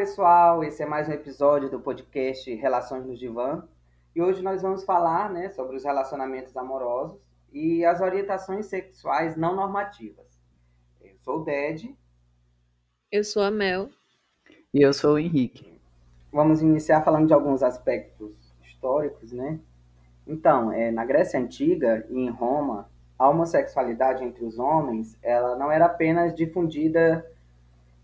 pessoal, esse é mais um episódio do podcast Relações no Divã. E hoje nós vamos falar né, sobre os relacionamentos amorosos e as orientações sexuais não normativas. Eu sou o Ded. Eu sou a Mel. E eu sou o Henrique. Vamos iniciar falando de alguns aspectos históricos, né? Então, é, na Grécia Antiga e em Roma, a homossexualidade entre os homens, ela não era apenas difundida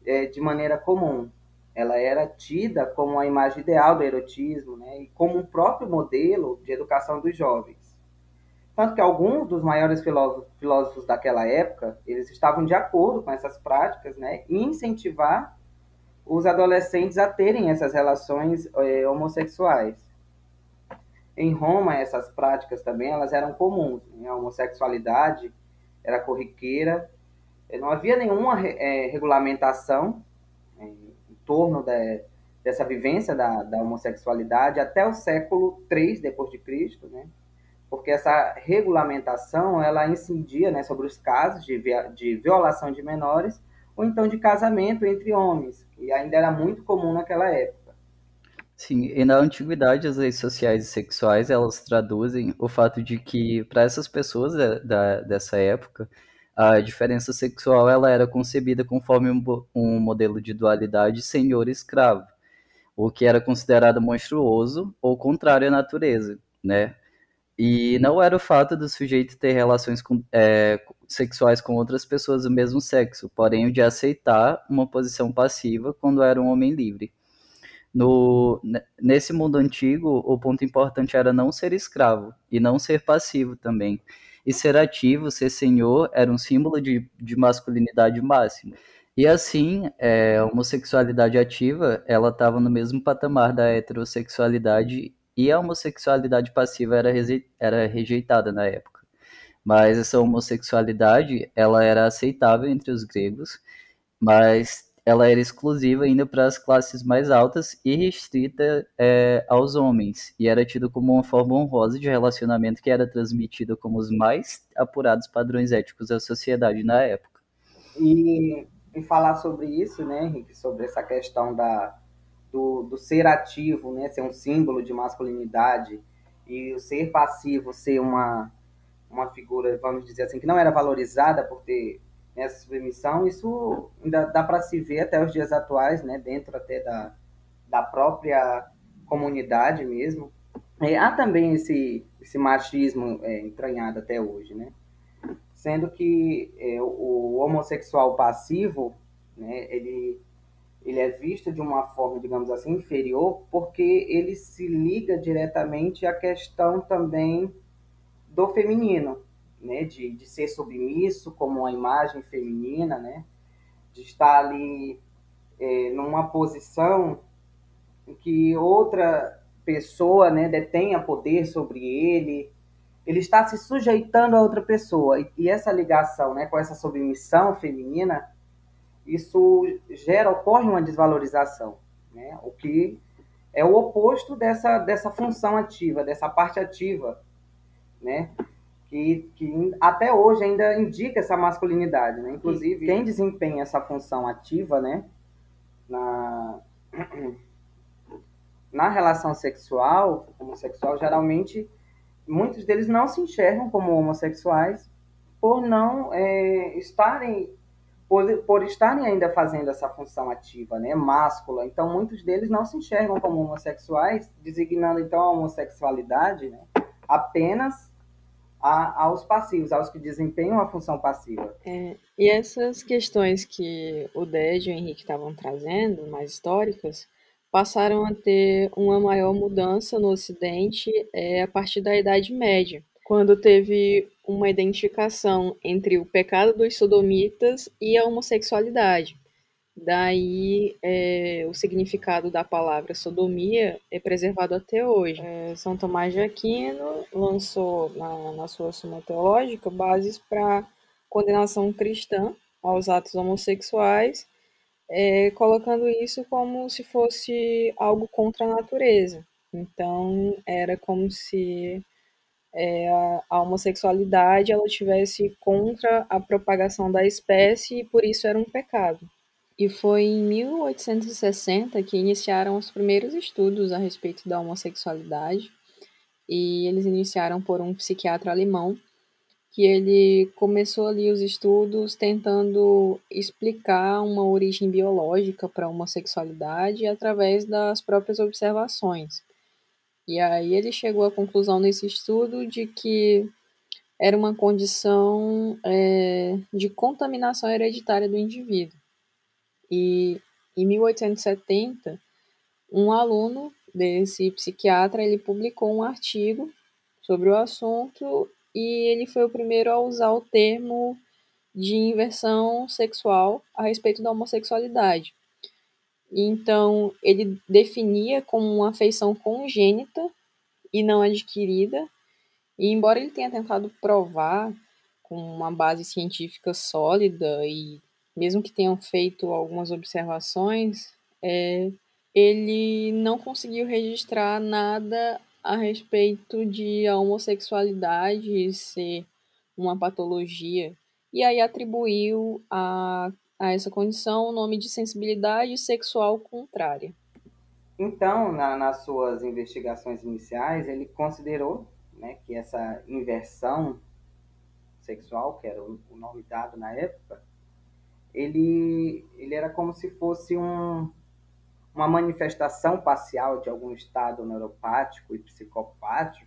é, de maneira comum, ela era tida como a imagem ideal do erotismo, né, e como um próprio modelo de educação dos jovens. Tanto que alguns dos maiores filósofos, daquela época, eles estavam de acordo com essas práticas, né, e incentivar os adolescentes a terem essas relações é, homossexuais. Em Roma, essas práticas também elas eram comuns. Né? A homossexualidade era corriqueira, não havia nenhuma é, regulamentação torno de, dessa vivência da, da, homossexualidade até o século III depois de Cristo, né? Porque essa regulamentação ela incidia, né, sobre os casos de, de violação de menores ou então de casamento entre homens, que ainda era muito comum naquela época. Sim, e na antiguidade as leis sociais e sexuais elas traduzem o fato de que para essas pessoas da, da, dessa época a diferença sexual ela era concebida conforme um, um modelo de dualidade senhor-escravo, o que era considerado monstruoso ou contrário à natureza, né? E não era o fato do sujeito ter relações com, é, sexuais com outras pessoas do mesmo sexo, porém o de aceitar uma posição passiva quando era um homem livre. No, nesse mundo antigo, o ponto importante era não ser escravo e não ser passivo também e ser ativo, ser senhor, era um símbolo de, de masculinidade máxima. E assim, é, a homossexualidade ativa, ela estava no mesmo patamar da heterossexualidade e a homossexualidade passiva era, era rejeitada na época. Mas essa homossexualidade, ela era aceitável entre os gregos, mas ela era exclusiva ainda para as classes mais altas e restrita é, aos homens, e era tido como uma forma honrosa de relacionamento que era transmitida como os mais apurados padrões éticos da sociedade na época. E, e falar sobre isso, né, Henrique, sobre essa questão da, do, do ser ativo, né, ser um símbolo de masculinidade, e o ser passivo ser uma, uma figura, vamos dizer assim, que não era valorizada por ter essa submissão, isso ainda dá para se ver até os dias atuais, né, dentro até da, da própria comunidade mesmo. E há também esse, esse machismo é, entranhado até hoje, né? Sendo que é, o homossexual passivo, né, ele, ele é visto de uma forma, digamos assim, inferior, porque ele se liga diretamente à questão também do feminino, né, de, de ser submisso como uma imagem feminina, né, de estar ali é, numa posição em que outra pessoa né, detenha poder sobre ele, ele está se sujeitando a outra pessoa. E, e essa ligação né, com essa submissão feminina, isso gera, ocorre uma desvalorização, né, o que é o oposto dessa, dessa função ativa, dessa parte ativa, né? Que, que até hoje ainda indica essa masculinidade, né? Inclusive, quem desempenha essa função ativa, né? Na, na relação sexual, homossexual, geralmente, muitos deles não se enxergam como homossexuais por não é, estarem por, por estarem ainda fazendo essa função ativa, né, máscula. Então, muitos deles não se enxergam como homossexuais, designando então a homossexualidade né, apenas a, aos passivos, aos que desempenham a função passiva. É, e essas questões que o Ded e o Henrique estavam trazendo, mais históricas, passaram a ter uma maior mudança no Ocidente é, a partir da Idade Média, quando teve uma identificação entre o pecado dos sodomitas e a homossexualidade. Daí é, o significado da palavra sodomia é preservado até hoje. É, São Tomás de Aquino lançou na, na sua Suma Teológica bases para condenação cristã aos atos homossexuais, é, colocando isso como se fosse algo contra a natureza. Então era como se é, a, homossexualidade ela tivesse contra a propagação da espécie e por isso era um pecado. E foi em 1860 que iniciaram os primeiros estudos a respeito da homossexualidade, e eles iniciaram por um psiquiatra alemão, que ele começou ali os estudos tentando explicar uma origem biológica para a homossexualidade através das próprias observações. E aí ele chegou à conclusão nesse estudo de que era uma condição é, de contaminação hereditária do indivíduo. E em 1870, um aluno desse psiquiatra ele publicou um artigo sobre o assunto e ele foi o primeiro a usar o termo de inversão sexual a respeito da homossexualidade. Então, ele definia como uma afeição congênita e não adquirida, e embora ele tenha tentado provar com uma base científica sólida e mesmo que tenham feito algumas observações, é, ele não conseguiu registrar nada a respeito de a homossexualidade ser uma patologia e aí atribuiu a, a essa condição o nome de sensibilidade sexual contrária. Então, na, nas suas investigações iniciais, ele considerou né, que essa inversão sexual, que era o, o nome dado na época, ele, ele era como se fosse um, uma manifestação parcial de algum estado neuropático e psicopático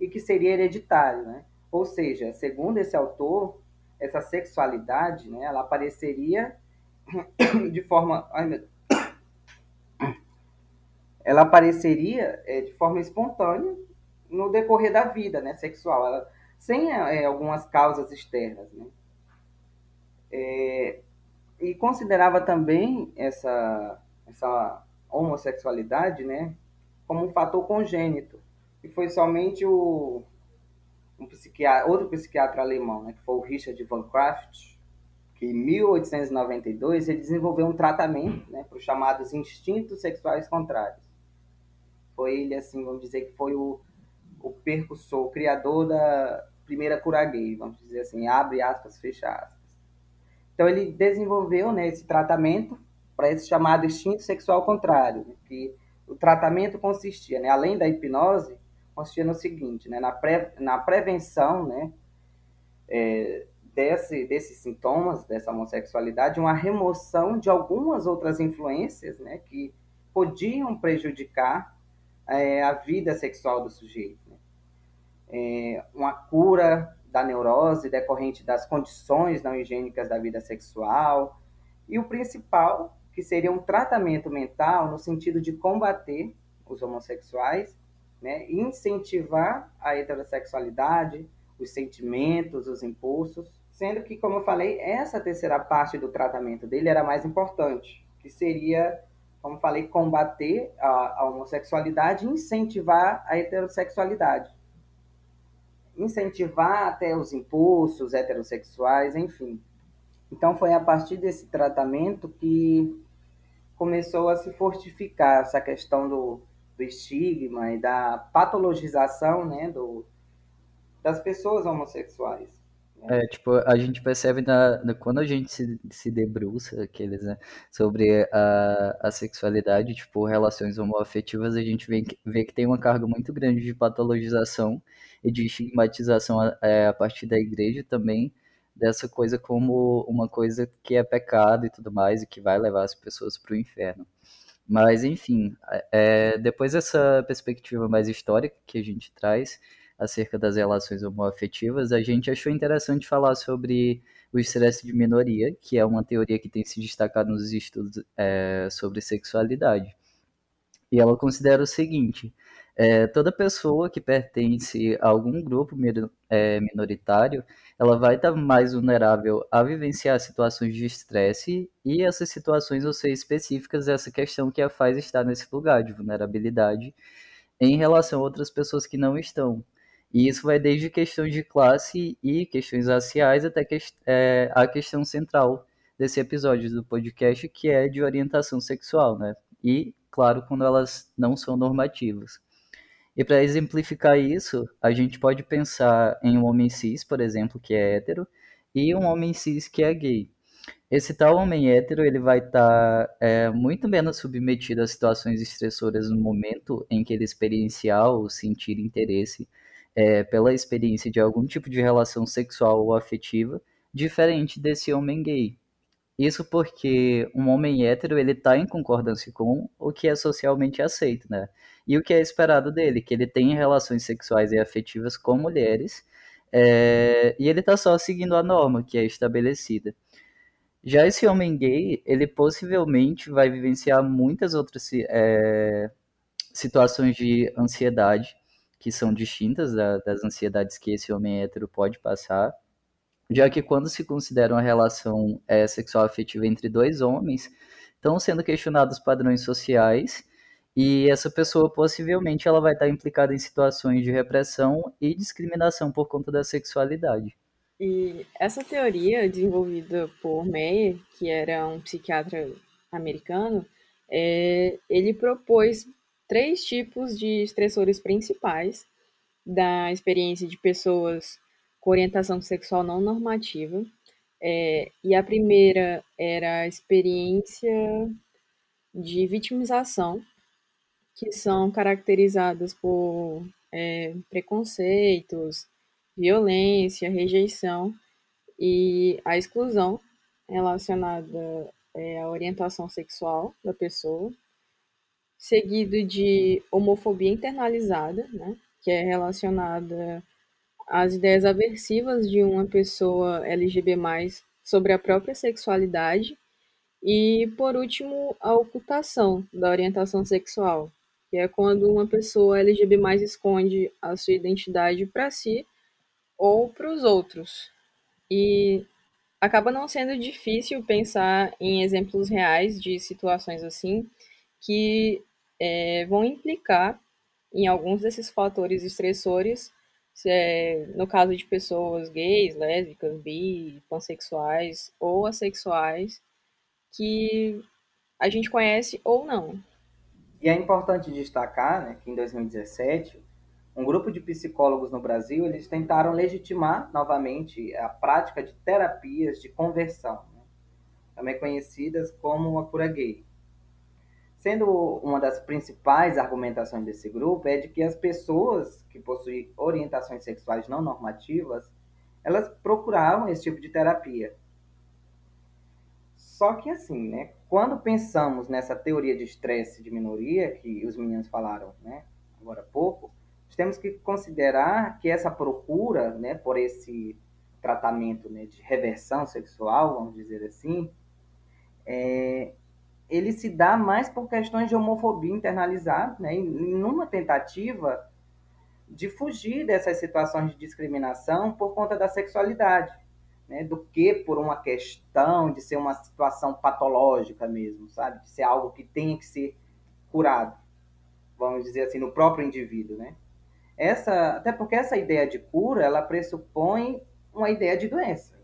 e que seria hereditário, né? Ou seja, segundo esse autor, essa sexualidade, né, ela apareceria de forma, ai meu ela apareceria é, de forma espontânea no decorrer da vida, né, sexual, ela, sem é, algumas causas externas, né? É, e considerava também essa, essa homossexualidade né, como um fator congênito. E foi somente o, um psiquiatra, outro psiquiatra alemão, né, que foi o Richard von Kraft, que em 1892 ele desenvolveu um tratamento né, para os chamados instintos sexuais contrários. Foi ele, assim, vamos dizer que foi o, o percussor, o criador da primeira cura gay, vamos dizer assim, abre aspas, fecha aspas. Então ele desenvolveu né, esse tratamento para esse chamado instinto sexual contrário, né, que o tratamento consistia, né, além da hipnose, consistia no seguinte, né, na, pré, na prevenção né, é, desse, desses sintomas, dessa homossexualidade, uma remoção de algumas outras influências né, que podiam prejudicar é, a vida sexual do sujeito. Né. É, uma cura da neurose decorrente das condições não higiênicas da vida sexual, e o principal, que seria um tratamento mental no sentido de combater os homossexuais, né, incentivar a heterossexualidade, os sentimentos, os impulsos, sendo que, como eu falei, essa terceira parte do tratamento dele era mais importante, que seria, como falei, combater a, a homossexualidade e incentivar a heterossexualidade incentivar até os impulsos heterossexuais, enfim. Então foi a partir desse tratamento que começou a se fortificar essa questão do, do estigma e da patologização né, do, das pessoas homossexuais. É, tipo, a gente percebe na, na, quando a gente se, se debruça aqueles, né, sobre a, a sexualidade, tipo, relações homoafetivas, a gente vê, vê que tem uma carga muito grande de patologização e de estigmatização a, é, a partir da igreja também, dessa coisa como uma coisa que é pecado e tudo mais, e que vai levar as pessoas para o inferno. Mas, enfim, é, depois dessa perspectiva mais histórica que a gente traz, acerca das relações homoafetivas, a gente achou interessante falar sobre o estresse de minoria, que é uma teoria que tem se destacado nos estudos é, sobre sexualidade. E ela considera o seguinte: é, toda pessoa que pertence a algum grupo é, minoritário, ela vai estar mais vulnerável a vivenciar situações de estresse e essas situações vão ser específicas dessa questão que a faz estar nesse lugar de vulnerabilidade em relação a outras pessoas que não estão. E isso vai desde questões de classe e questões raciais até que, é, a questão central desse episódio do podcast, que é de orientação sexual, né? E, claro, quando elas não são normativas. E para exemplificar isso, a gente pode pensar em um homem cis, por exemplo, que é hétero, e um homem cis que é gay. esse tal homem hétero ele vai estar tá, é, muito menos submetido a situações estressoras no momento em que ele experienciar ou sentir interesse é, pela experiência de algum tipo de relação sexual ou afetiva, diferente desse homem gay. Isso porque um homem hétero ele está em concordância com o que é socialmente aceito, né? E o que é esperado dele, que ele tem relações sexuais e afetivas com mulheres, é, e ele está só seguindo a norma que é estabelecida. Já esse homem gay, ele possivelmente vai vivenciar muitas outras é, situações de ansiedade que são distintas da, das ansiedades que esse homem hétero pode passar, já que quando se considera uma relação é, sexual afetiva entre dois homens, estão sendo questionados padrões sociais e essa pessoa possivelmente ela vai estar implicada em situações de repressão e discriminação por conta da sexualidade. E essa teoria desenvolvida por Meyer, que era um psiquiatra americano, é, ele propôs três tipos de estressores principais da experiência de pessoas com orientação sexual não normativa. É, e a primeira era a experiência de vitimização, que são caracterizadas por é, preconceitos, violência, rejeição e a exclusão relacionada é, à orientação sexual da pessoa, seguido de homofobia internalizada, né, que é relacionada as ideias aversivas de uma pessoa LGB+, sobre a própria sexualidade, e, por último, a ocultação da orientação sexual, que é quando uma pessoa LGB+, esconde a sua identidade para si ou para os outros. E acaba não sendo difícil pensar em exemplos reais de situações assim, que é, vão implicar em alguns desses fatores estressores é, no caso de pessoas gays, lésbicas, bi, pansexuais ou assexuais, que a gente conhece ou não. E é importante destacar né, que em 2017, um grupo de psicólogos no Brasil eles tentaram legitimar novamente a prática de terapias de conversão, né, também conhecidas como a cura gay. Sendo uma das principais argumentações desse grupo é de que as pessoas que possuem orientações sexuais não normativas, elas procuravam esse tipo de terapia. Só que assim, né, quando pensamos nessa teoria de estresse de minoria que os meninos falaram, né, agora há pouco, temos que considerar que essa procura, né, por esse tratamento né, de reversão sexual, vamos dizer assim, é, ele se dá mais por questões de homofobia internalizada, né, em uma tentativa de fugir dessas situações de discriminação por conta da sexualidade, né, do que por uma questão de ser uma situação patológica mesmo, sabe, de ser algo que tenha que ser curado, vamos dizer assim, no próprio indivíduo, né? Essa, até porque essa ideia de cura, ela pressupõe uma ideia de doença.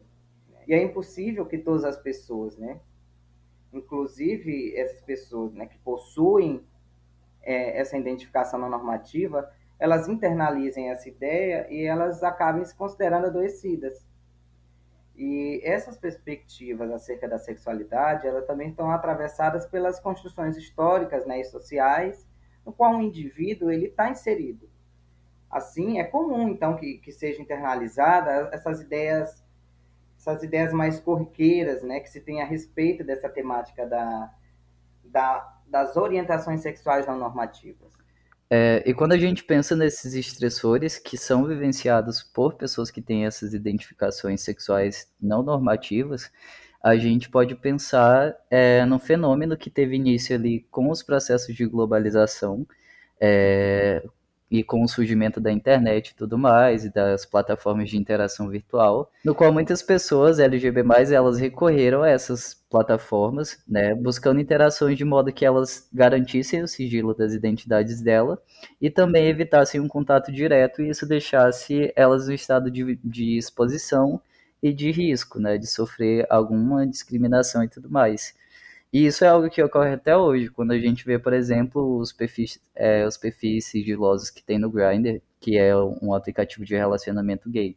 E é impossível que todas as pessoas, né, inclusive essas pessoas né, que possuem é, essa identificação não normativa, elas internalizem essa ideia e elas acabem se considerando adoecidas. E essas perspectivas acerca da sexualidade, elas também estão atravessadas pelas construções históricas né, e sociais, no qual o indivíduo ele está inserido. Assim, é comum, então, que, que seja internalizada essas ideias essas ideias mais corriqueiras, né, que se tem a respeito dessa temática da, da, das orientações sexuais não normativas. É, e quando a gente pensa nesses estressores que são vivenciados por pessoas que têm essas identificações sexuais não normativas, a gente pode pensar é, no fenômeno que teve início ali com os processos de globalização, é, e com o surgimento da internet e tudo mais, e das plataformas de interação virtual, no qual muitas pessoas LGB+, elas recorreram a essas plataformas, né, buscando interações de modo que elas garantissem o sigilo das identidades dela e também evitassem um contato direto e isso deixasse elas no estado de, de exposição e de risco, né, de sofrer alguma discriminação e tudo mais. E isso é algo que ocorre até hoje, quando a gente vê, por exemplo, os perfis, é, os perfis sigilosos que tem no Grindr, que é um aplicativo de relacionamento gay.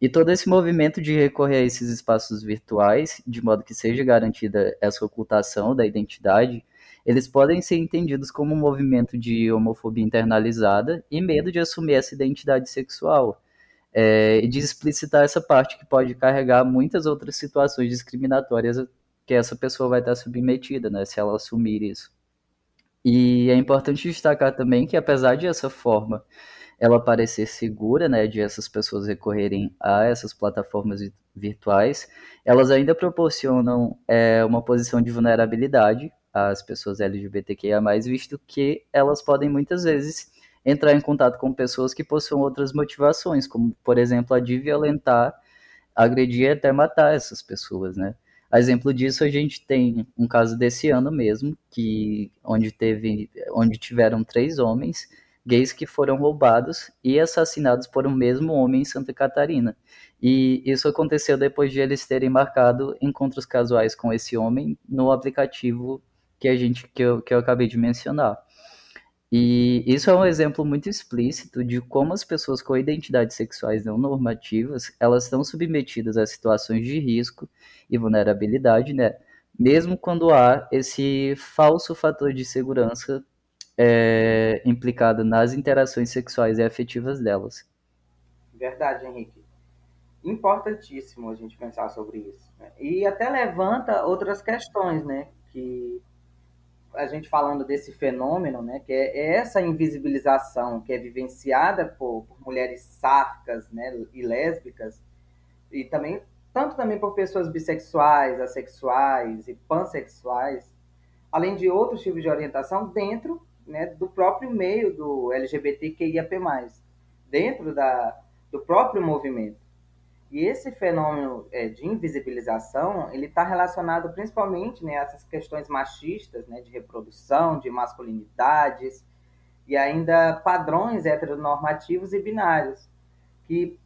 E todo esse movimento de recorrer a esses espaços virtuais, de modo que seja garantida essa ocultação da identidade, eles podem ser entendidos como um movimento de homofobia internalizada e medo de assumir essa identidade sexual, é, e de explicitar essa parte que pode carregar muitas outras situações discriminatórias que essa pessoa vai estar submetida, né, se ela assumir isso. E é importante destacar também que apesar de essa forma ela parecer segura, né, de essas pessoas recorrerem a essas plataformas virtuais, elas ainda proporcionam é, uma posição de vulnerabilidade às pessoas LGBTQIA+, visto que elas podem muitas vezes entrar em contato com pessoas que possuem outras motivações, como, por exemplo, a de violentar, agredir e até matar essas pessoas, né? A exemplo disso, a gente tem um caso desse ano mesmo, que onde teve, onde tiveram três homens gays que foram roubados e assassinados por um mesmo homem em Santa Catarina. E isso aconteceu depois de eles terem marcado encontros casuais com esse homem no aplicativo que a gente que eu, que eu acabei de mencionar. E isso é um exemplo muito explícito de como as pessoas com identidades sexuais não normativas, elas estão submetidas a situações de risco e vulnerabilidade, né? Mesmo quando há esse falso fator de segurança é, implicado nas interações sexuais e afetivas delas. Verdade, Henrique. Importantíssimo a gente pensar sobre isso. Né? E até levanta outras questões, né? Que a gente falando desse fenômeno, né, que é, é essa invisibilização que é vivenciada por, por, mulheres sáficas, né, e lésbicas, e também tanto também por pessoas bissexuais, assexuais e pansexuais, além de outros tipos de orientação dentro, né, do próprio meio do LGBTQIAP+, dentro da, do próprio movimento. E esse fenômeno é, de invisibilização, ele está relacionado principalmente né, a essas questões machistas, né, de reprodução, de masculinidades, e ainda padrões heteronormativos e binários, que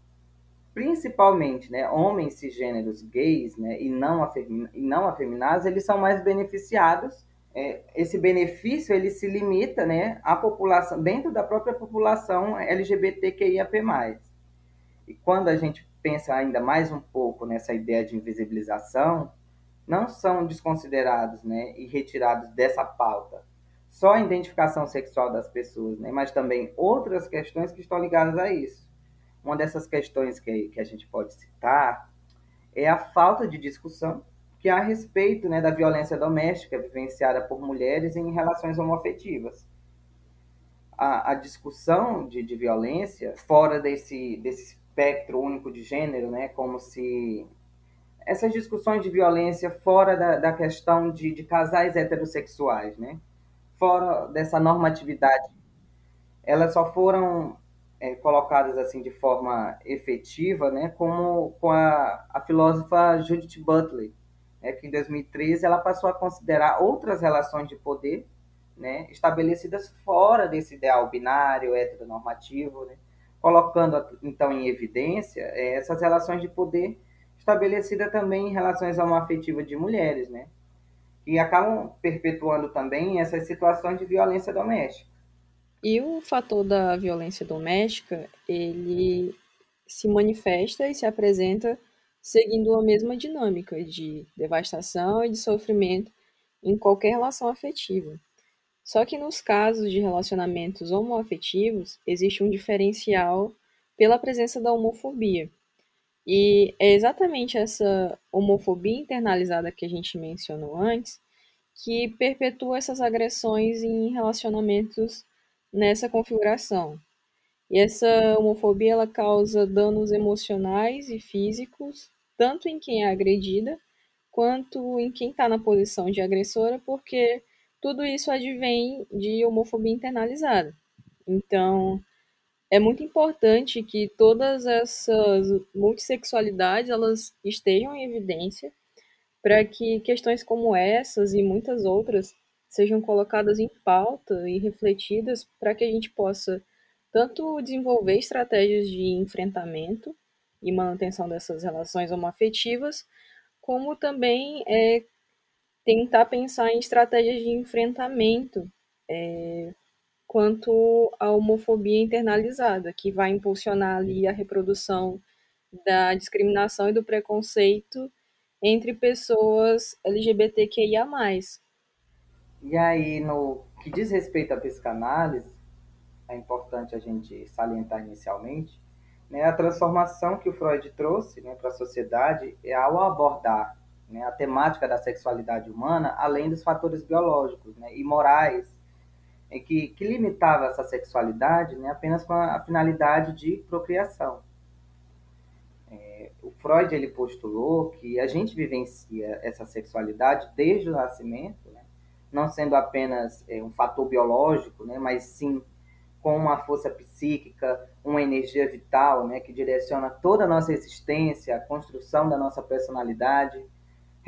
principalmente né, homens cisgêneros gays né, e, não afemin e não afeminados, eles são mais beneficiados. É, esse benefício ele se limita né, à população, dentro da própria população LGBTQIAP+. E quando a gente pensa ainda mais um pouco nessa ideia de invisibilização, não são desconsiderados né, e retirados dessa pauta. Só a identificação sexual das pessoas, né, mas também outras questões que estão ligadas a isso. Uma dessas questões que, que a gente pode citar é a falta de discussão que há a respeito né, da violência doméstica vivenciada por mulheres em relações homoafetivas. A, a discussão de, de violência fora desse, desse espectro único de gênero, né? Como se essas discussões de violência fora da, da questão de, de casais heterossexuais, né? Fora dessa normatividade, elas só foram é, colocadas assim de forma efetiva, né? Como com a, a filósofa Judith Butler, né? que em 2013 ela passou a considerar outras relações de poder, né? Estabelecidas fora desse ideal binário heteronormativo, né? Colocando então em evidência é, essas relações de poder estabelecidas também em relações homoafetivas de mulheres, né? Que acabam perpetuando também essas situações de violência doméstica. E o fator da violência doméstica, ele se manifesta e se apresenta seguindo a mesma dinâmica de devastação e de sofrimento em qualquer relação afetiva. Só que nos casos de relacionamentos homoafetivos, existe um diferencial pela presença da homofobia. E é exatamente essa homofobia internalizada que a gente mencionou antes que perpetua essas agressões em relacionamentos nessa configuração. E essa homofobia ela causa danos emocionais e físicos, tanto em quem é agredida, quanto em quem está na posição de agressora, porque tudo isso advém de homofobia internalizada. Então, é muito importante que todas essas multissexualidades elas estejam em evidência para que questões como essas e muitas outras sejam colocadas em pauta e refletidas para que a gente possa tanto desenvolver estratégias de enfrentamento e manutenção dessas relações homoafetivas, como também é, tentar pensar em estratégias de enfrentamento é, quanto à homofobia internalizada, que vai impulsionar ali a reprodução da discriminação e do preconceito entre pessoas LGBTQIA+. E aí, no que diz respeito à psicanálise, é importante a gente salientar inicialmente, né, a transformação que o Freud trouxe né, para a sociedade é ao abordar né, a temática da sexualidade humana, além dos fatores biológicos né, e morais, em que, que limitava essa sexualidade né, apenas com a, a finalidade de procriação. É, o Freud ele postulou que a gente vivencia essa sexualidade desde o nascimento, né, não sendo apenas é, um fator biológico, né, mas sim com uma força psíquica, uma energia vital, né, que direciona toda a nossa existência, a construção da nossa personalidade,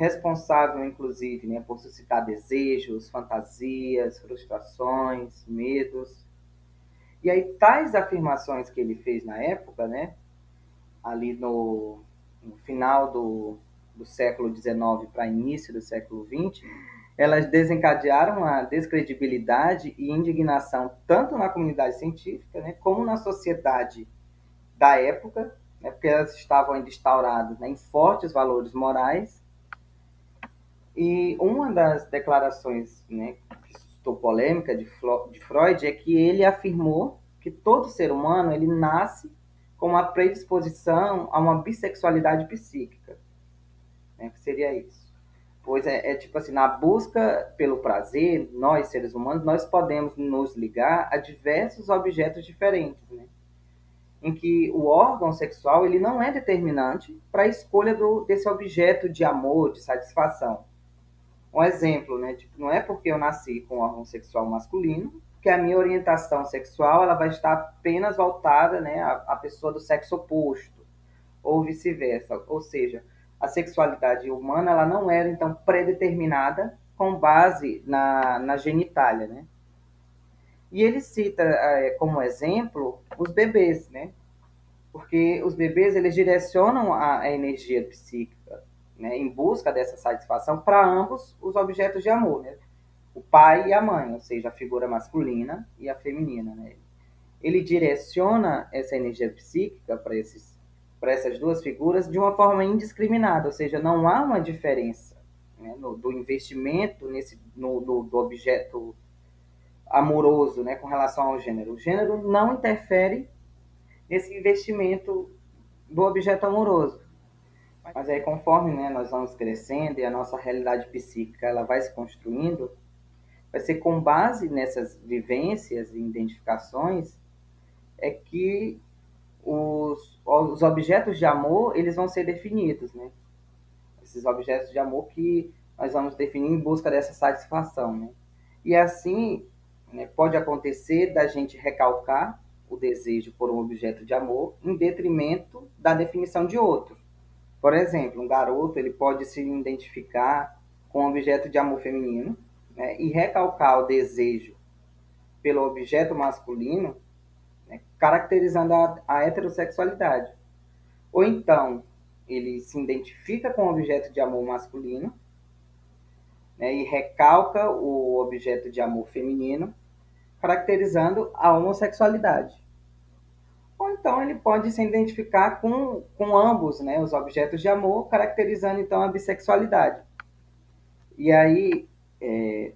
responsável, inclusive, né, por suscitar desejos, fantasias, frustrações, medos. E aí, tais afirmações que ele fez na época, né, ali no, no final do, do século XIX para início do século XX, elas desencadearam a descredibilidade e indignação tanto na comunidade científica, né, como na sociedade da época, né, porque elas estavam ainda instauradas né, em fortes valores morais. E uma das declarações né, que polêmica de, de Freud é que ele afirmou que todo ser humano ele nasce com uma predisposição a uma bissexualidade psíquica. Né, que seria isso? Pois é, é, tipo assim, na busca pelo prazer, nós, seres humanos, nós podemos nos ligar a diversos objetos diferentes, né? Em que o órgão sexual, ele não é determinante para a escolha do, desse objeto de amor, de satisfação. Um exemplo, né? Tipo, não é porque eu nasci com um órgão sexual masculino que a minha orientação sexual ela vai estar apenas voltada né, à, à pessoa do sexo oposto, ou vice-versa. Ou seja, a sexualidade humana ela não era então predeterminada com base na, na genitália, né? E ele cita é, como exemplo os bebês, né? Porque os bebês eles direcionam a, a energia psíquica, né? Em busca dessa satisfação para ambos os objetos de amor, né? O pai e a mãe, ou seja, a figura masculina e a feminina, né? Ele direciona essa energia psíquica para esses para essas duas figuras de uma forma indiscriminada, ou seja, não há uma diferença né, no, do investimento nesse, no, do, do, objeto amoroso né, com relação ao gênero. O gênero não interfere nesse investimento do objeto amoroso. Mas aí, conforme né, nós vamos crescendo e a nossa realidade psíquica ela vai se construindo, vai ser com base nessas vivências e identificações é que os, os objetos de amor eles vão ser definidos, né? Esses objetos de amor que nós vamos definir em busca dessa satisfação, né? E assim né, pode acontecer da gente recalcar o desejo por um objeto de amor em detrimento da definição de outro. Por exemplo, um garoto ele pode se identificar com um objeto de amor feminino né, e recalcar o desejo pelo objeto masculino né, caracterizando a, a heterossexualidade. Ou então, ele se identifica com o objeto de amor masculino né, e recalca o objeto de amor feminino, caracterizando a homossexualidade. Ou então ele pode se identificar com, com ambos né, os objetos de amor, caracterizando então a bissexualidade. E aí, é,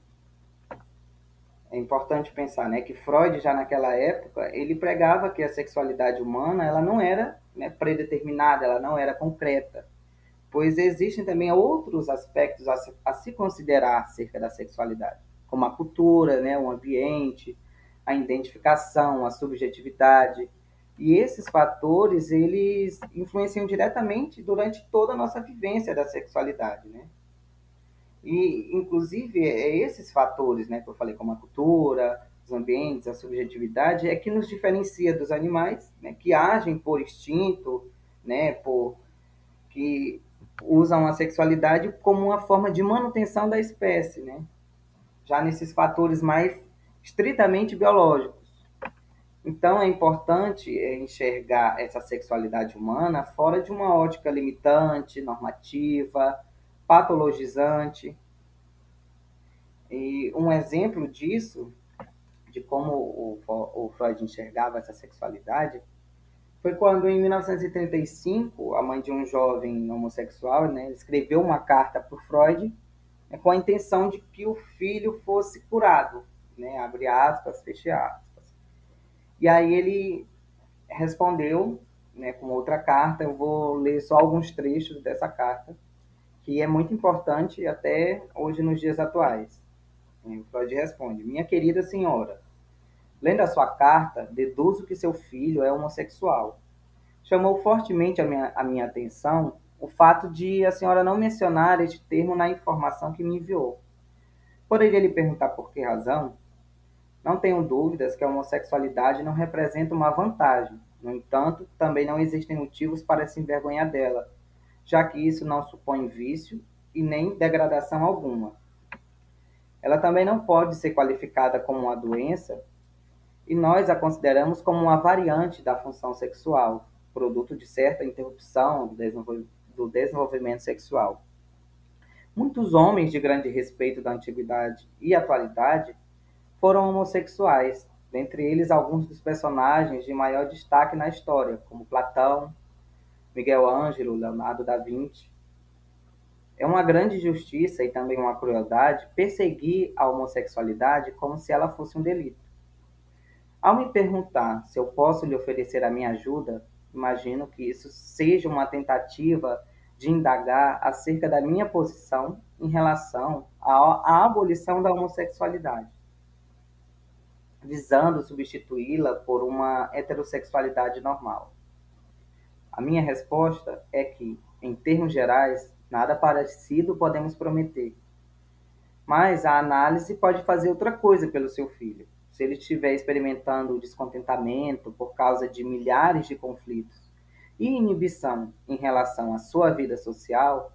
é importante pensar, né, que Freud já naquela época ele pregava que a sexualidade humana ela não era né, predeterminada, ela não era concreta, pois existem também outros aspectos a se, a se considerar acerca da sexualidade, como a cultura, né, o ambiente, a identificação, a subjetividade, e esses fatores eles influenciam diretamente durante toda a nossa vivência da sexualidade, né? E, inclusive, é esses fatores, né, que eu falei, como a cultura, os ambientes, a subjetividade, é que nos diferencia dos animais, né, que agem por instinto, né, por que usam a sexualidade como uma forma de manutenção da espécie, né? Já nesses fatores mais estritamente biológicos. Então é importante é, enxergar essa sexualidade humana fora de uma ótica limitante, normativa, patologizante. E um exemplo disso, de como o, Freud enxergava essa sexualidade, foi quando, em 1935, a mãe de um jovem homossexual né, escreveu uma carta para Freud né, com a intenção de que o filho fosse curado, né, abre aspas, fecha aspas. E aí ele respondeu né, com outra carta, eu vou ler só alguns trechos dessa carta, que é muito importante até hoje nos dias atuais. O Freud responde: Minha querida senhora, Lendo a sua carta, deduzo que seu filho é homossexual. Chamou fortemente a minha, a minha atenção o fato de a senhora não mencionar este termo na informação que me enviou. Poderia lhe perguntar por que razão? Não tenho dúvidas que a homossexualidade não representa uma vantagem. No entanto, também não existem motivos para se envergonhar dela, já que isso não supõe vício e nem degradação alguma. Ela também não pode ser qualificada como uma doença e nós a consideramos como uma variante da função sexual, produto de certa interrupção do desenvolvimento sexual. Muitos homens de grande respeito da antiguidade e atualidade foram homossexuais, dentre eles alguns dos personagens de maior destaque na história, como Platão, Miguel Ângelo, Leonardo da Vinci. É uma grande injustiça e também uma crueldade perseguir a homossexualidade como se ela fosse um delito. Ao me perguntar se eu posso lhe oferecer a minha ajuda, imagino que isso seja uma tentativa de indagar acerca da minha posição em relação à, abolição da homossexualidade, visando substituí-la por uma heterossexualidade normal. A minha resposta é que, em termos gerais, nada parecido podemos prometer. Mas a análise pode fazer outra coisa pelo seu filho se ele estiver experimentando descontentamento por causa de milhares de conflitos e inibição em relação à sua vida social,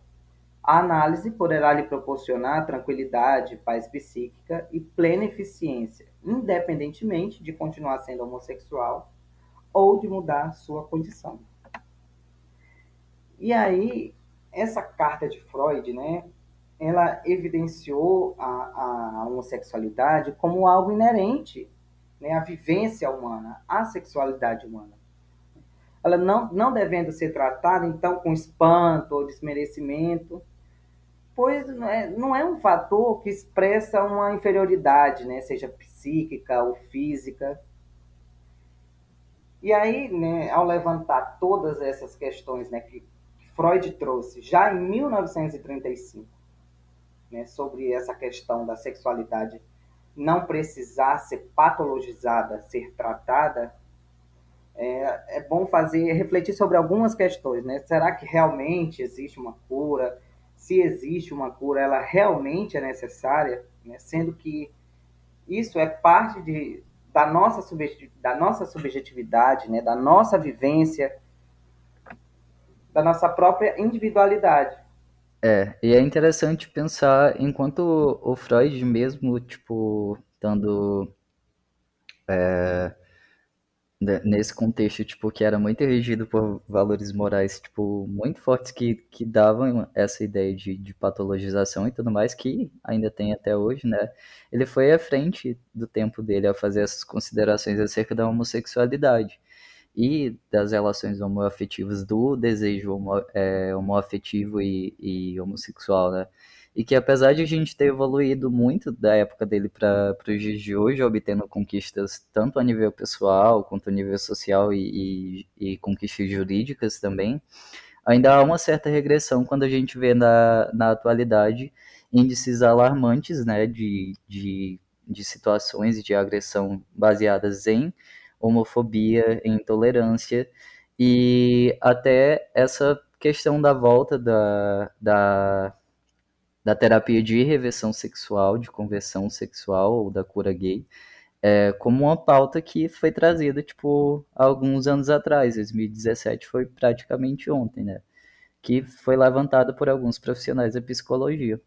a análise poderá lhe proporcionar tranquilidade, paz psíquica e plena eficiência, independentemente de continuar sendo homossexual ou de mudar sua condição. E aí, essa carta de Freud, né, ela evidenciou a, a homossexualidade como algo inerente né, à vivência humana, à sexualidade humana. Ela não, não devendo ser tratada, então, com espanto ou desmerecimento, pois não é, não é um fator que expressa uma inferioridade, né, seja psíquica ou física. E aí, né, ao levantar todas essas questões né, que Freud trouxe já em 1935, né, sobre essa questão da sexualidade não precisar ser patologizada, ser tratada, é, é bom fazer refletir sobre algumas questões, né? Será que realmente existe uma cura? Se existe uma cura, ela realmente é necessária, né? sendo que isso é parte de, da, nossa da nossa subjetividade, né? da nossa vivência, da nossa própria individualidade. É, e é interessante pensar enquanto o Freud mesmo, tipo, estando é, nesse contexto, tipo, que era muito regido por valores morais, tipo, muito fortes que, que davam essa ideia de, de patologização e tudo mais, que ainda tem até hoje, né? Ele foi à frente do tempo dele a fazer essas considerações acerca da homossexualidade e das relações homoafetivas, do desejo homo, é, homoafetivo e, e homossexual, né? E que apesar de a gente ter evoluído muito da época dele para os dias de hoje, obtendo conquistas tanto a nível pessoal quanto a nível social e, e, e conquistas jurídicas também, ainda há uma certa regressão quando a gente vê na, na atualidade índices alarmantes né, de, de, de situações de agressão baseadas em homofobia, intolerância e até essa questão da volta da, da, da terapia de reversão sexual, de conversão sexual ou da cura gay, é, como uma pauta que foi trazida, tipo, alguns anos atrás, 2017 foi praticamente ontem, né? Que foi levantada por alguns profissionais da psicologia.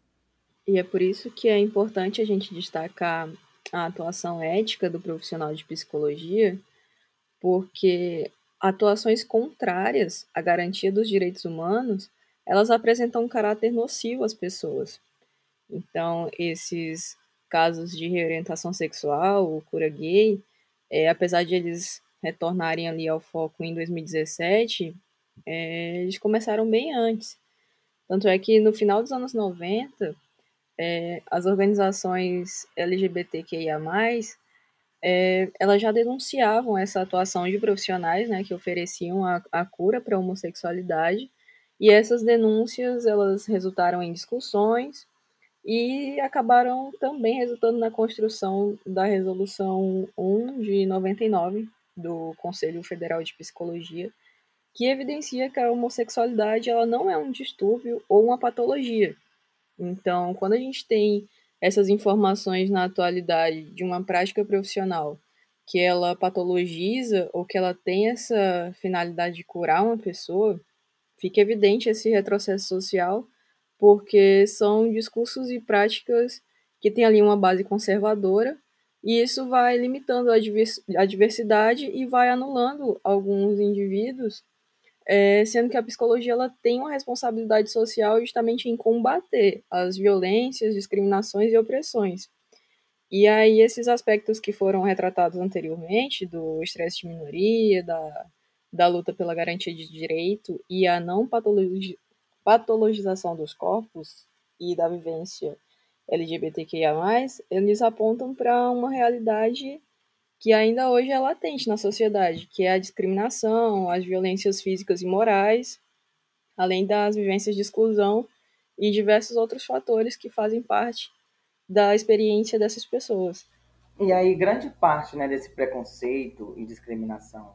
E é por isso que é importante a gente destacar a atuação ética do profissional de psicologia, porque atuações contrárias à garantia dos direitos humanos, elas apresentam um caráter nocivo às pessoas. Então, esses casos de reorientação sexual ou cura gay, é, apesar de eles retornarem ali ao foco em 2017, é, eles começaram bem antes. Tanto é que no final dos anos 90, é, as organizações LGBTQIA+, é, elas já denunciavam essa atuação de profissionais né, que ofereciam a, a cura para a homossexualidade, e essas denúncias elas resultaram em discussões e acabaram também resultando na construção da Resolução 1 de 99 do Conselho Federal de Psicologia, que evidencia que a homossexualidade ela não é um distúrbio ou uma patologia. Então, quando a gente tem essas informações na atualidade de uma prática profissional que ela patologiza ou que ela tem essa finalidade de curar uma pessoa, fica evidente esse retrocesso social, porque são discursos e práticas que têm ali uma base conservadora, e isso vai limitando a diversidade e vai anulando alguns indivíduos é, sendo que a psicologia ela tem uma responsabilidade social justamente em combater as violências, discriminações e opressões. E aí esses aspectos que foram retratados anteriormente, do estresse de minoria, da, da luta pela garantia de direito e a não patologi patologização dos corpos e da vivência LGBTQIA+, eles apontam para uma realidade que ainda hoje é latente na sociedade, que é a discriminação, as violências físicas e morais, além das vivências de exclusão e diversos outros fatores que fazem parte da experiência dessas pessoas. E aí, grande parte né, desse preconceito e discriminação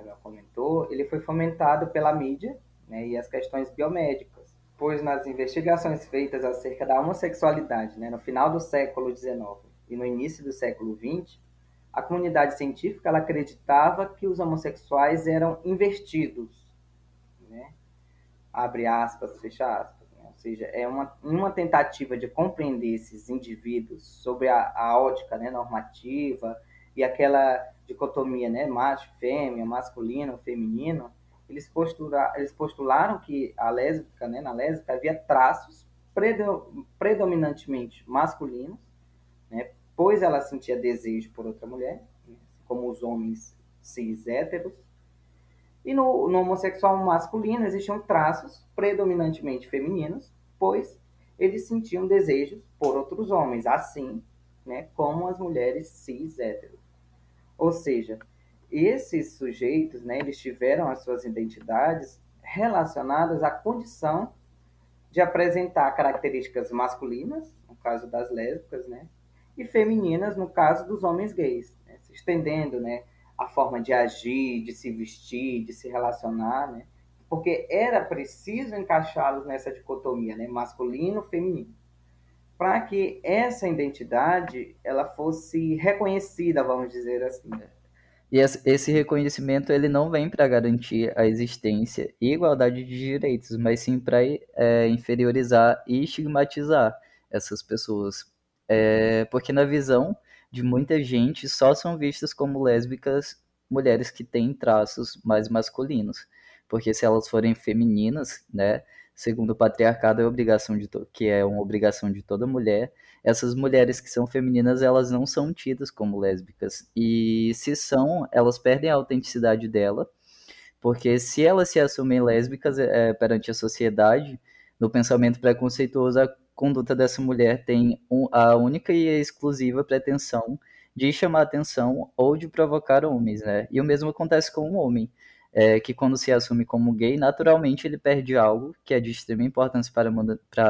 ela comentou, ele foi fomentado pela mídia né, e as questões biomédicas, pois nas investigações feitas acerca da homossexualidade né, no final do século XIX e no início do século XX, a comunidade científica ela acreditava que os homossexuais eram invertidos, né? abre aspas, fecha aspas. Né? Ou seja, é uma, uma tentativa de compreender esses indivíduos sobre a, a ótica né, normativa e aquela dicotomia né, macho, fêmea, masculino, feminino, eles, postura, eles postularam que a lésbica, né, na lésbica havia traços predominantemente masculinos, né, pois ela sentia desejo por outra mulher, né, como os homens cis héteros. E no, no homossexual masculino existiam traços predominantemente femininos, pois eles sentiam desejos por outros homens, assim né, como as mulheres cis héteros. Ou seja, esses sujeitos, né, eles tiveram as suas identidades relacionadas à condição de apresentar características masculinas, no caso das lésbicas, né, e femininas no caso dos homens gays, né? se estendendo, né, a forma de agir, de se vestir, de se relacionar, né? Porque era preciso encaixá-los nessa dicotomia, né, masculino-feminino, para que essa identidade ela fosse reconhecida, vamos dizer assim. E esse reconhecimento ele não vem para garantir a existência e igualdade de direitos, mas sim para é, inferiorizar e estigmatizar essas pessoas, é, porque na visão de muita gente só são vistas como lésbicas mulheres que têm traços mais masculinos. Porque se elas forem femininas, né, segundo o patriarcado é obrigação de que é uma obrigação de toda mulher, essas mulheres que são femininas, elas não são tidas como lésbicas. E se são, elas perdem a autenticidade dela, porque se elas se assumem lésbicas é, perante a sociedade, no pensamento preconceituoso, conduta dessa mulher tem um, a única e exclusiva pretensão de chamar atenção ou de provocar homens, né? E o mesmo acontece com o homem, é, que quando se assume como gay, naturalmente ele perde algo que é de extrema importância para,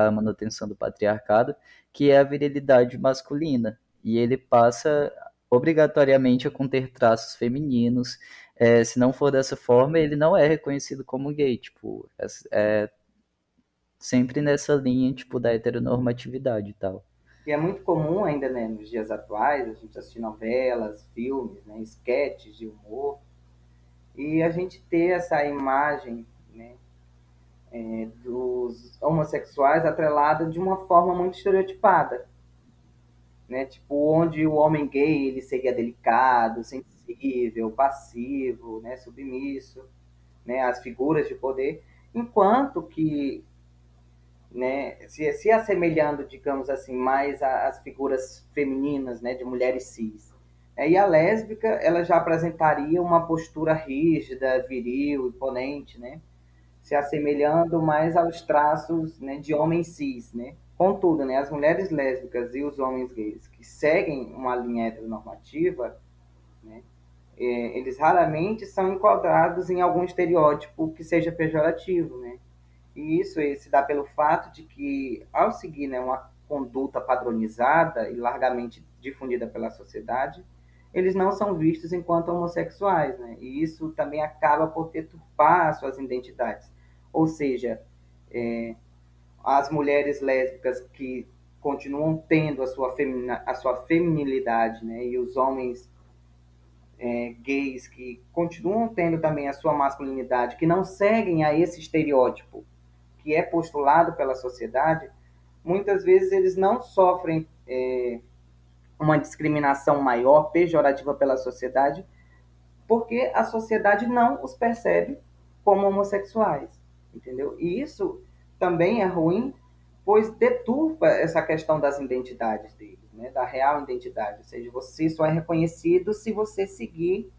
a manutenção do patriarcado, que é a virilidade masculina. E ele passa obrigatoriamente a conter traços femininos. É, se não for dessa forma, ele não é reconhecido como gay. Tipo, é, é sempre nessa linha, tipo, da heteronormatividade e tal. E é muito comum ainda, né, nos dias atuais, a gente assistir novelas, filmes, né, sketches de humor, e a gente ter essa imagem, né, é, dos homossexuais atrelada de uma forma muito estereotipada, né, tipo, onde o homem gay, ele seria delicado, sensível, passivo, né, submisso, né, as figuras de poder, enquanto que né, se, se assemelhando, digamos assim, mais às figuras femininas, né, de mulheres cis. E a lésbica, ela já apresentaria uma postura rígida, viril, imponente, né? Se assemelhando mais aos traços né, de homem cis, né? Contudo, né, as mulheres lésbicas e os homens gays que seguem uma linha heteronormativa, né, é, eles raramente são enquadrados em algum estereótipo que seja pejorativo, né? E isso se dá pelo fato de que, ao seguir né, uma conduta padronizada e largamente difundida pela sociedade, eles não são vistos enquanto homossexuais, né? E isso também acaba por deturpar suas identidades. Ou seja, é, as mulheres lésbicas que continuam tendo a sua, femina, a sua feminilidade, né? E os homens é, gays que continuam tendo também a sua masculinidade, que não seguem a esse estereótipo que é postulado pela sociedade, muitas vezes eles não sofrem é, uma discriminação maior, pejorativa pela sociedade, porque a sociedade não os percebe como homossexuais, entendeu? E isso também é ruim, pois deturpa essa questão das identidades deles, né? da real identidade. Ou seja, você só é reconhecido se você seguir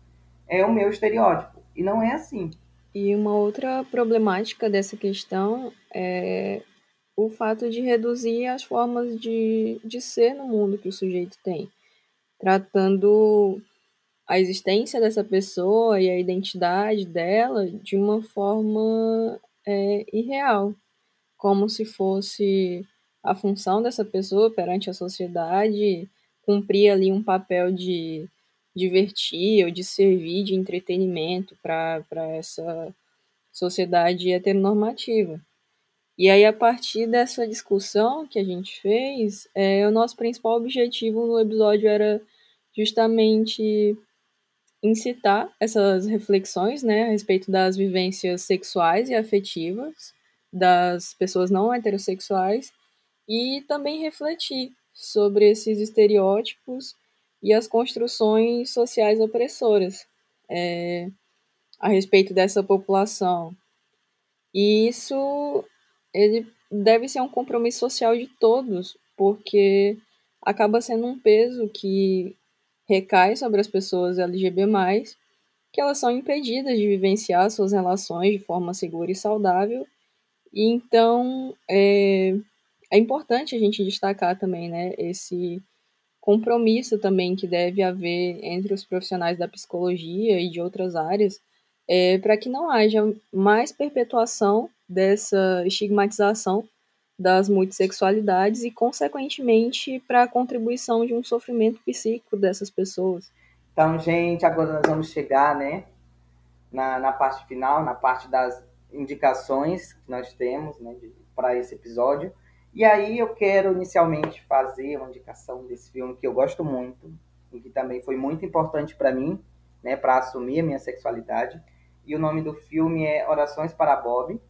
é o meu estereótipo. E não é assim. E uma outra problemática dessa questão é o fato de reduzir as formas de, de ser no mundo que o sujeito tem, tratando a existência dessa pessoa e a identidade dela de uma forma é, irreal como se fosse a função dessa pessoa perante a sociedade cumprir ali um papel de divertir ou de servir de entretenimento para essa sociedade heteronormativa. E aí, a partir dessa discussão que a gente fez, é, o nosso principal objetivo no episódio era justamente incitar essas reflexões né, a respeito das vivências sexuais e afetivas das pessoas não heterossexuais e também refletir sobre esses estereótipos e as construções sociais opressoras é, a respeito dessa população. E isso ele deve ser um compromisso social de todos, porque acaba sendo um peso que recai sobre as pessoas LGBT+, que elas são impedidas de vivenciar suas relações de forma segura e saudável. E então é, é importante a gente destacar também, né, esse compromisso também que deve haver entre os profissionais da psicologia e de outras áreas, é, para que não haja mais perpetuação dessa estigmatização das multissexualidades e, consequentemente, para a contribuição de um sofrimento psíquico dessas pessoas. Então, gente, agora nós vamos chegar, né, na, na parte final, na parte das indicações que nós temos né, para esse episódio. E aí eu quero inicialmente fazer uma indicação desse filme que eu gosto muito e que também foi muito importante para mim, né, para assumir a minha sexualidade. E o nome do filme é Orações para Bob.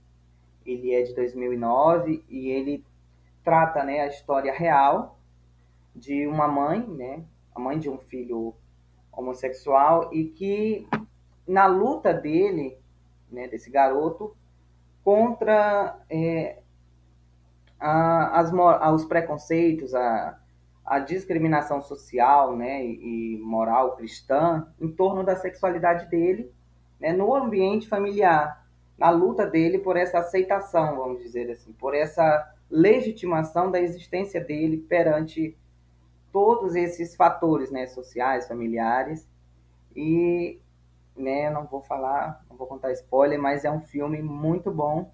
Ele é de 2009 e ele trata, né, a história real de uma mãe, né, a mãe de um filho homossexual e que na luta dele né, desse garoto contra é, a, as, os preconceitos, a, a discriminação social né, e moral cristã em torno da sexualidade dele né, no ambiente familiar, na luta dele por essa aceitação, vamos dizer assim, por essa legitimação da existência dele perante todos esses fatores né, sociais, familiares, e né? Não vou falar, não vou contar spoiler, mas é um filme muito bom.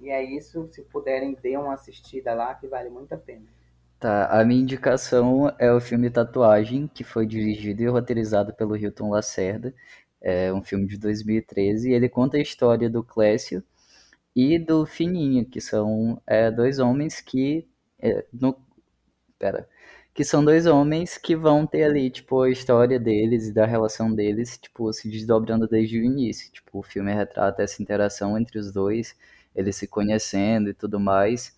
E é isso, se puderem, dê uma assistida lá, que vale muito a pena. Tá, a minha indicação é o filme Tatuagem, que foi dirigido e roteirizado pelo Hilton Lacerda. É um filme de 2013 e ele conta a história do Clécio e do Fininho, que são é, dois homens que. É, no, pera, que são dois homens que vão ter ali, tipo, a história deles e da relação deles, tipo, se desdobrando desde o início. Tipo, o filme retrata essa interação entre os dois, eles se conhecendo e tudo mais,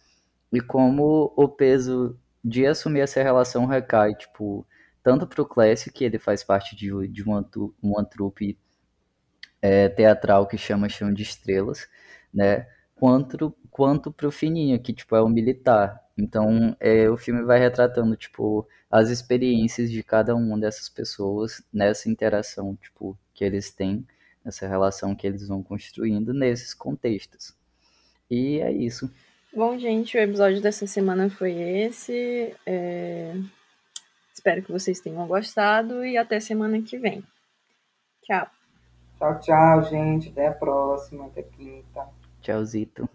e como o peso de assumir essa relação recai, tipo, tanto pro Clécio, que ele faz parte de, de uma, uma trupe é, teatral que chama Chão de Estrelas, né, quanto, quanto pro Fininho, que, tipo, é o militar, Então, é, o filme vai retratando, tipo, as experiências de cada uma dessas pessoas nessa interação, tipo, que eles têm, nessa relação que eles vão construindo nesses contextos. E é isso. Bom, gente, o episódio dessa semana foi esse. É... Espero que vocês tenham gostado e até semana que vem. Tchau. Tchau, tchau, gente. Até a próxima. Até quinta. Tchauzito.